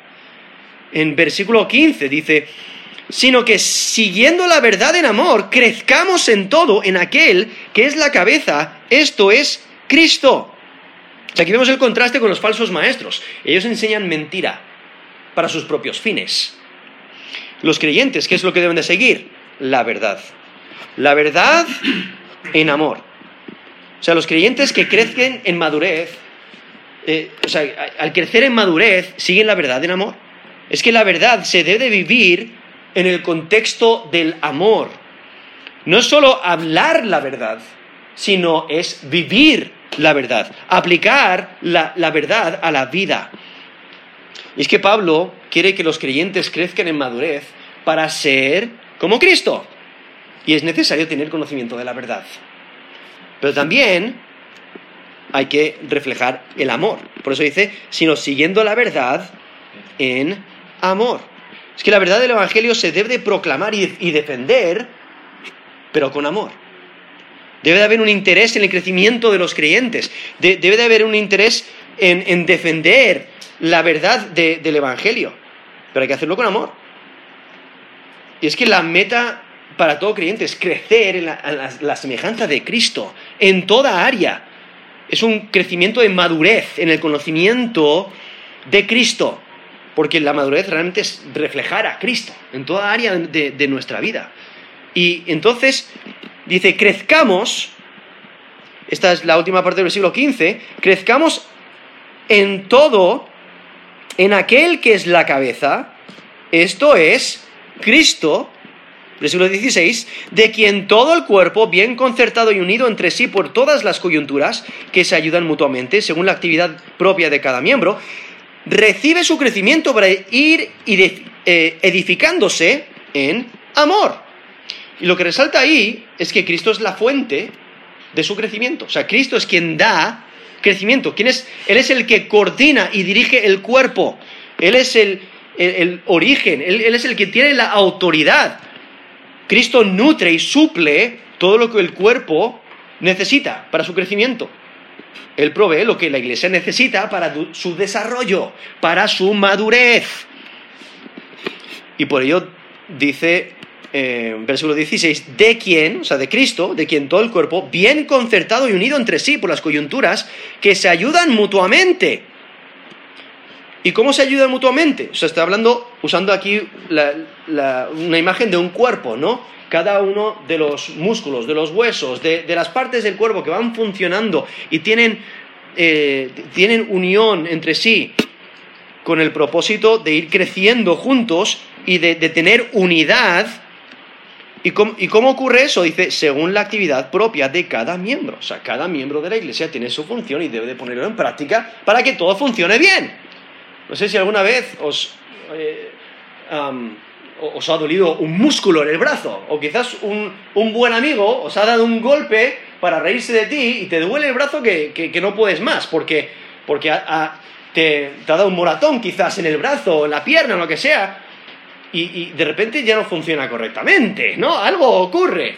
En versículo 15 dice, sino que siguiendo la verdad en amor, crezcamos en todo en aquel que es la cabeza, esto es Cristo. aquí vemos el contraste con los falsos maestros. Ellos enseñan mentira para sus propios fines. Los creyentes, ¿qué es lo que deben de seguir? La verdad. La verdad en amor. O sea, los creyentes que crecen en madurez, eh, o sea, al crecer en madurez, siguen la verdad en amor. Es que la verdad se debe vivir en el contexto del amor. No es solo hablar la verdad, sino es vivir la verdad, aplicar la, la verdad a la vida. Y es que Pablo quiere que los creyentes crezcan en madurez para ser como Cristo. Y es necesario tener conocimiento de la verdad. Pero también hay que reflejar el amor. Por eso dice, sino siguiendo la verdad en amor. Es que la verdad del Evangelio se debe de proclamar y, defender, pero con amor. Debe de haber un interés en el crecimiento de los creyentes. debe de haber un interés en, defender la verdad del Evangelio. Pero hay que hacerlo con amor. Y es que la meta para todo creyente es crecer en la semejanza de Cristo en toda área. Es un crecimiento de madurez en el conocimiento de Cristo porque la madurez realmente es reflejar a Cristo en toda área de, nuestra vida. Y entonces dice, crezcamos, esta es la última parte del versículo 15, crezcamos en todo, en aquel que es la cabeza, esto es Cristo, versículo 16, de quien todo el cuerpo, bien concertado y unido entre sí por todas las coyunturas, que se ayudan mutuamente según la actividad propia de cada miembro, recibe su crecimiento para ir eh, edificándose en amor. Y lo que resalta ahí es que Cristo es la fuente de su crecimiento. O sea, Cristo es quien da crecimiento. ¿Quién es? Él es el que coordina y dirige el cuerpo. Él es el, origen. Él, él es el que tiene la autoridad. Cristo nutre y suple todo lo que el cuerpo necesita para su crecimiento. Él provee lo que la iglesia necesita para su desarrollo, para su madurez. Y por ello dice eh, versículo 16, de quien, o sea, de Cristo, de quien todo el cuerpo, bien concertado y unido entre sí por las coyunturas, que se ayudan mutuamente. ¿Y cómo se ayudan mutuamente? O sea, está hablando, usando aquí una imagen de un cuerpo, ¿no? cada uno de los músculos, de los huesos, de, las partes del cuerpo que van funcionando y tienen, eh, tienen unión entre sí con el propósito de ir creciendo juntos y de, tener unidad. ¿Y cómo, ¿Y cómo, ocurre eso? Dice, según la actividad propia de cada miembro. O sea, cada miembro de la iglesia tiene su función y debe de ponerlo en práctica para que todo funcione bien. No sé si alguna vez os, os ha dolido un músculo en el brazo, o quizás un, buen amigo os ha dado un golpe para reírse de ti y te duele el brazo que, no puedes más, porque, porque te, te, ha dado un moratón quizás en el brazo, en la pierna, en lo que sea, y, de repente ya no funciona correctamente, ¿no? Algo ocurre.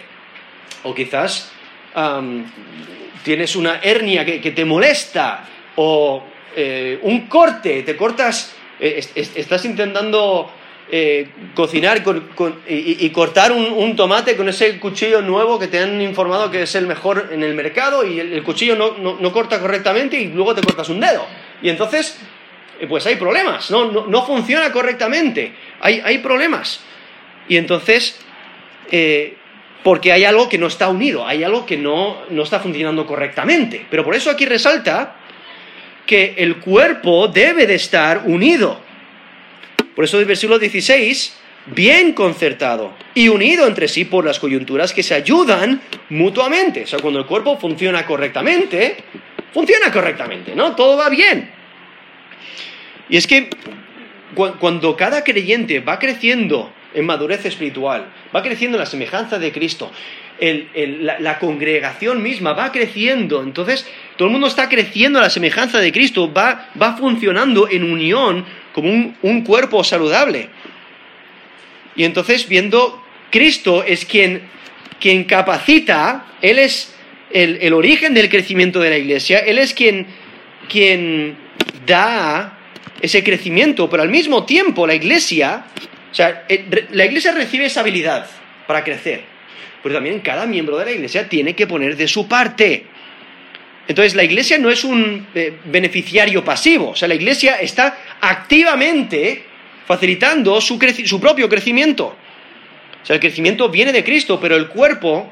O quizás tienes una hernia que, te molesta, o eh, un corte, te cortas, eh, estás intentando eh, cocinar y, cortar un, tomate con ese cuchillo nuevo que te han informado que es el mejor en el mercado y el, cuchillo no, corta correctamente y luego te cortas un dedo. Y entonces pues hay problemas, no, no, funciona correctamente, hay, hay, problemas. Y entonces, porque hay algo que no está unido, hay algo que no, no está funcionando correctamente. Pero por eso aquí resalta que el cuerpo debe de estar unido. Por eso el versículo 16, bien concertado y unido entre sí por las coyunturas que se ayudan mutuamente. O sea, cuando el cuerpo funciona correctamente, funciona correctamente, ¿no? Todo va bien. Y es que cuando cada creyente va creciendo en madurez espiritual, va creciendo en la semejanza de Cristo, la, congregación misma va creciendo, entonces todo el mundo está creciendo a la semejanza de Cristo, va, funcionando en unión como un, cuerpo saludable. Y entonces viendo Cristo es quien, quien capacita, Él es el, origen del crecimiento de la iglesia, Él es quien, quien da ese crecimiento, pero al mismo tiempo la iglesia, o sea, eh, la iglesia recibe esa habilidad para crecer, pero también cada miembro de la iglesia tiene que poner de su parte. Entonces la iglesia no es un eh, beneficiario pasivo, o sea, la iglesia está activamente facilitando su, su propio crecimiento. O sea, el crecimiento viene de Cristo, pero el cuerpo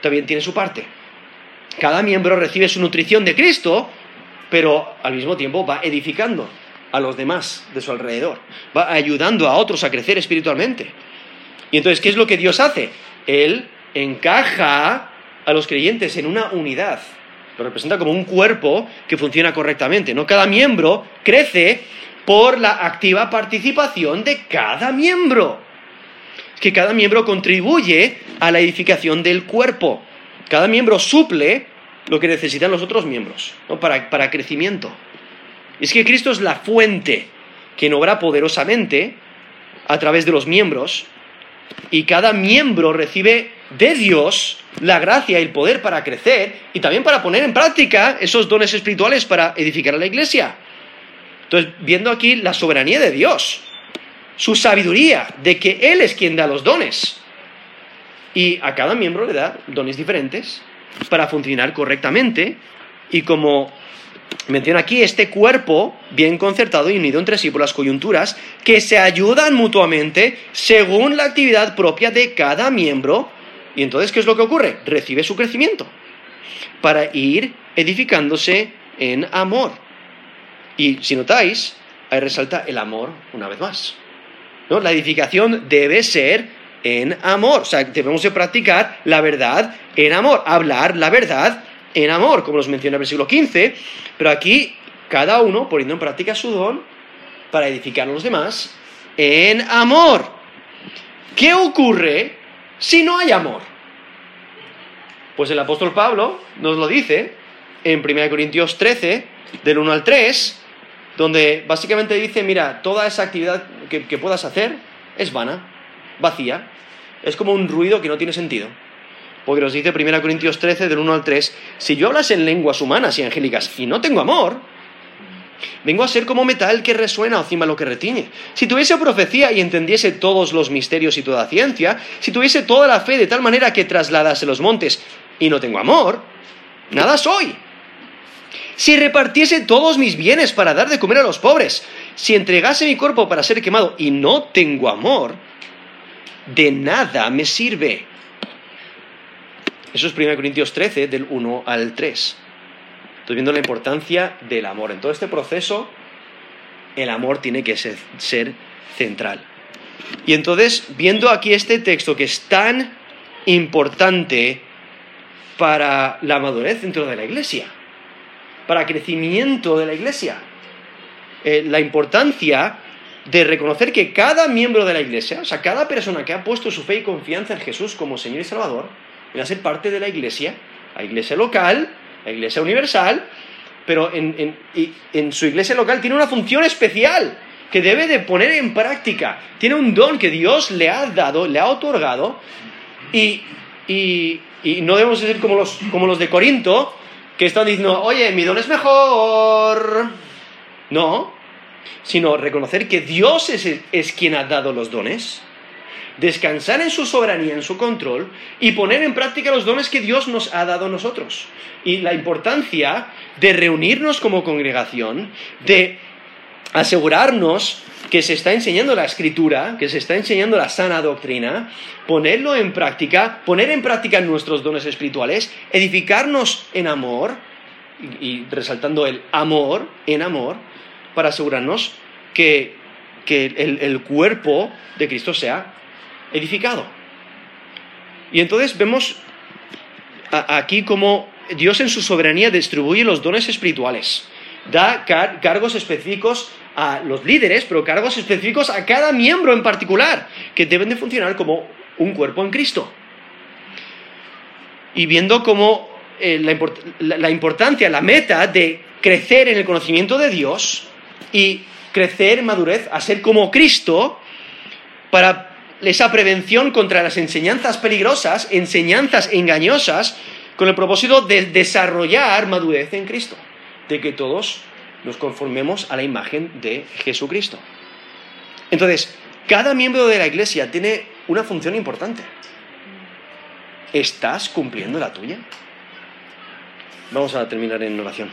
también tiene su parte. Cada miembro recibe su nutrición de Cristo, pero al mismo tiempo va edificando a los demás de su alrededor, va ayudando a otros a crecer espiritualmente. Y entonces, ¿qué es lo que Dios hace? Él encaja a los creyentes en una unidad. Lo representa como un cuerpo que funciona correctamente. ¿no? Cada miembro crece por la activa participación de cada miembro. Es que cada miembro contribuye a la edificación del cuerpo. Cada miembro suple lo que necesitan los otros miembros para, para crecimiento. Es que Cristo es la fuente que obra poderosamente a través de los miembros y cada miembro recibe de Dios la gracia y el poder para crecer y también para poner en práctica esos dones espirituales para edificar a la iglesia. Entonces, viendo aquí la soberanía de Dios, su sabiduría de que Él es quien da los dones. Y a cada miembro le da dones diferentes para funcionar correctamente y como menciona aquí este cuerpo bien concertado y unido entre sí por las coyunturas que se ayudan mutuamente según la actividad propia de cada miembro. Y entonces, ¿qué es lo que ocurre? Recibe su crecimiento para ir edificándose en amor. Y si notáis, ahí resalta el amor una vez más. ¿no? La edificación debe ser en amor. O sea, debemos de practicar la verdad en amor, hablar la verdad en amor, como nos menciona el versículo 15, pero aquí cada uno poniendo en práctica su don para edificar a los demás en amor. ¿Qué ocurre si no hay amor? Pues el apóstol Pablo nos lo dice en 1 Corintios 13, del 1 al 3, donde básicamente dice, mira, toda esa actividad que, que puedas hacer es vana, vacía, es como un ruido que no tiene sentido. Porque nos dice 1 Corintios 13, del 1 al 3, si yo hablase en lenguas humanas y angélicas y no tengo amor, vengo a ser como metal que resuena o cima lo que retiñe. Si tuviese profecía y entendiese todos los misterios y toda ciencia, si tuviese toda la fe de tal manera que trasladase los montes y no tengo amor, nada soy. Si repartiese todos mis bienes para dar de comer a los pobres, si entregase mi cuerpo para ser quemado y no tengo amor, de nada me sirve. Eso es 1 Corintios 13, del 1 al 3. Estoy viendo la importancia del amor. En todo este proceso, el amor tiene que ser, central. Y entonces, viendo aquí este texto que es tan importante para la madurez dentro de la iglesia, para crecimiento de la iglesia, eh, la importancia de reconocer que cada miembro de la iglesia, o sea, cada persona que ha puesto su fe y confianza en Jesús como Señor y Salvador, viene a ser parte de la iglesia, la iglesia local, la iglesia universal, pero en, en, su iglesia local tiene una función especial que debe de poner en práctica. Tiene un don que Dios le ha dado, le ha otorgado, y, no debemos ser como los de Corinto, que están diciendo, oye, mi don es mejor. No, sino reconocer que Dios es, quien ha dado los dones, descansar en su soberanía, en su control y poner en práctica los dones que Dios nos ha dado a nosotros. Y la importancia de reunirnos como congregación, de asegurarnos que se está enseñando la escritura, que se está enseñando la sana doctrina, ponerlo en práctica, poner en práctica nuestros dones espirituales, edificarnos en amor, y resaltando el amor, en amor, para asegurarnos que, el, cuerpo de Cristo sea edificado. Y entonces vemos aquí cómo Dios en su soberanía distribuye los dones espirituales. Da cargos específicos a los líderes, pero cargos específicos a cada miembro en particular, que deben de funcionar como un cuerpo en Cristo. Y viendo cómo eh, la importancia, la meta de crecer en el conocimiento de Dios, y crecer en madurez a ser como Cristo para esa prevención contra las enseñanzas peligrosas, enseñanzas engañosas, con el propósito de desarrollar madurez en Cristo, de que todos nos conformemos a la imagen de Jesucristo. Entonces, cada miembro de la iglesia tiene una función importante. ¿Estás cumpliendo la tuya? Vamos a terminar en oración.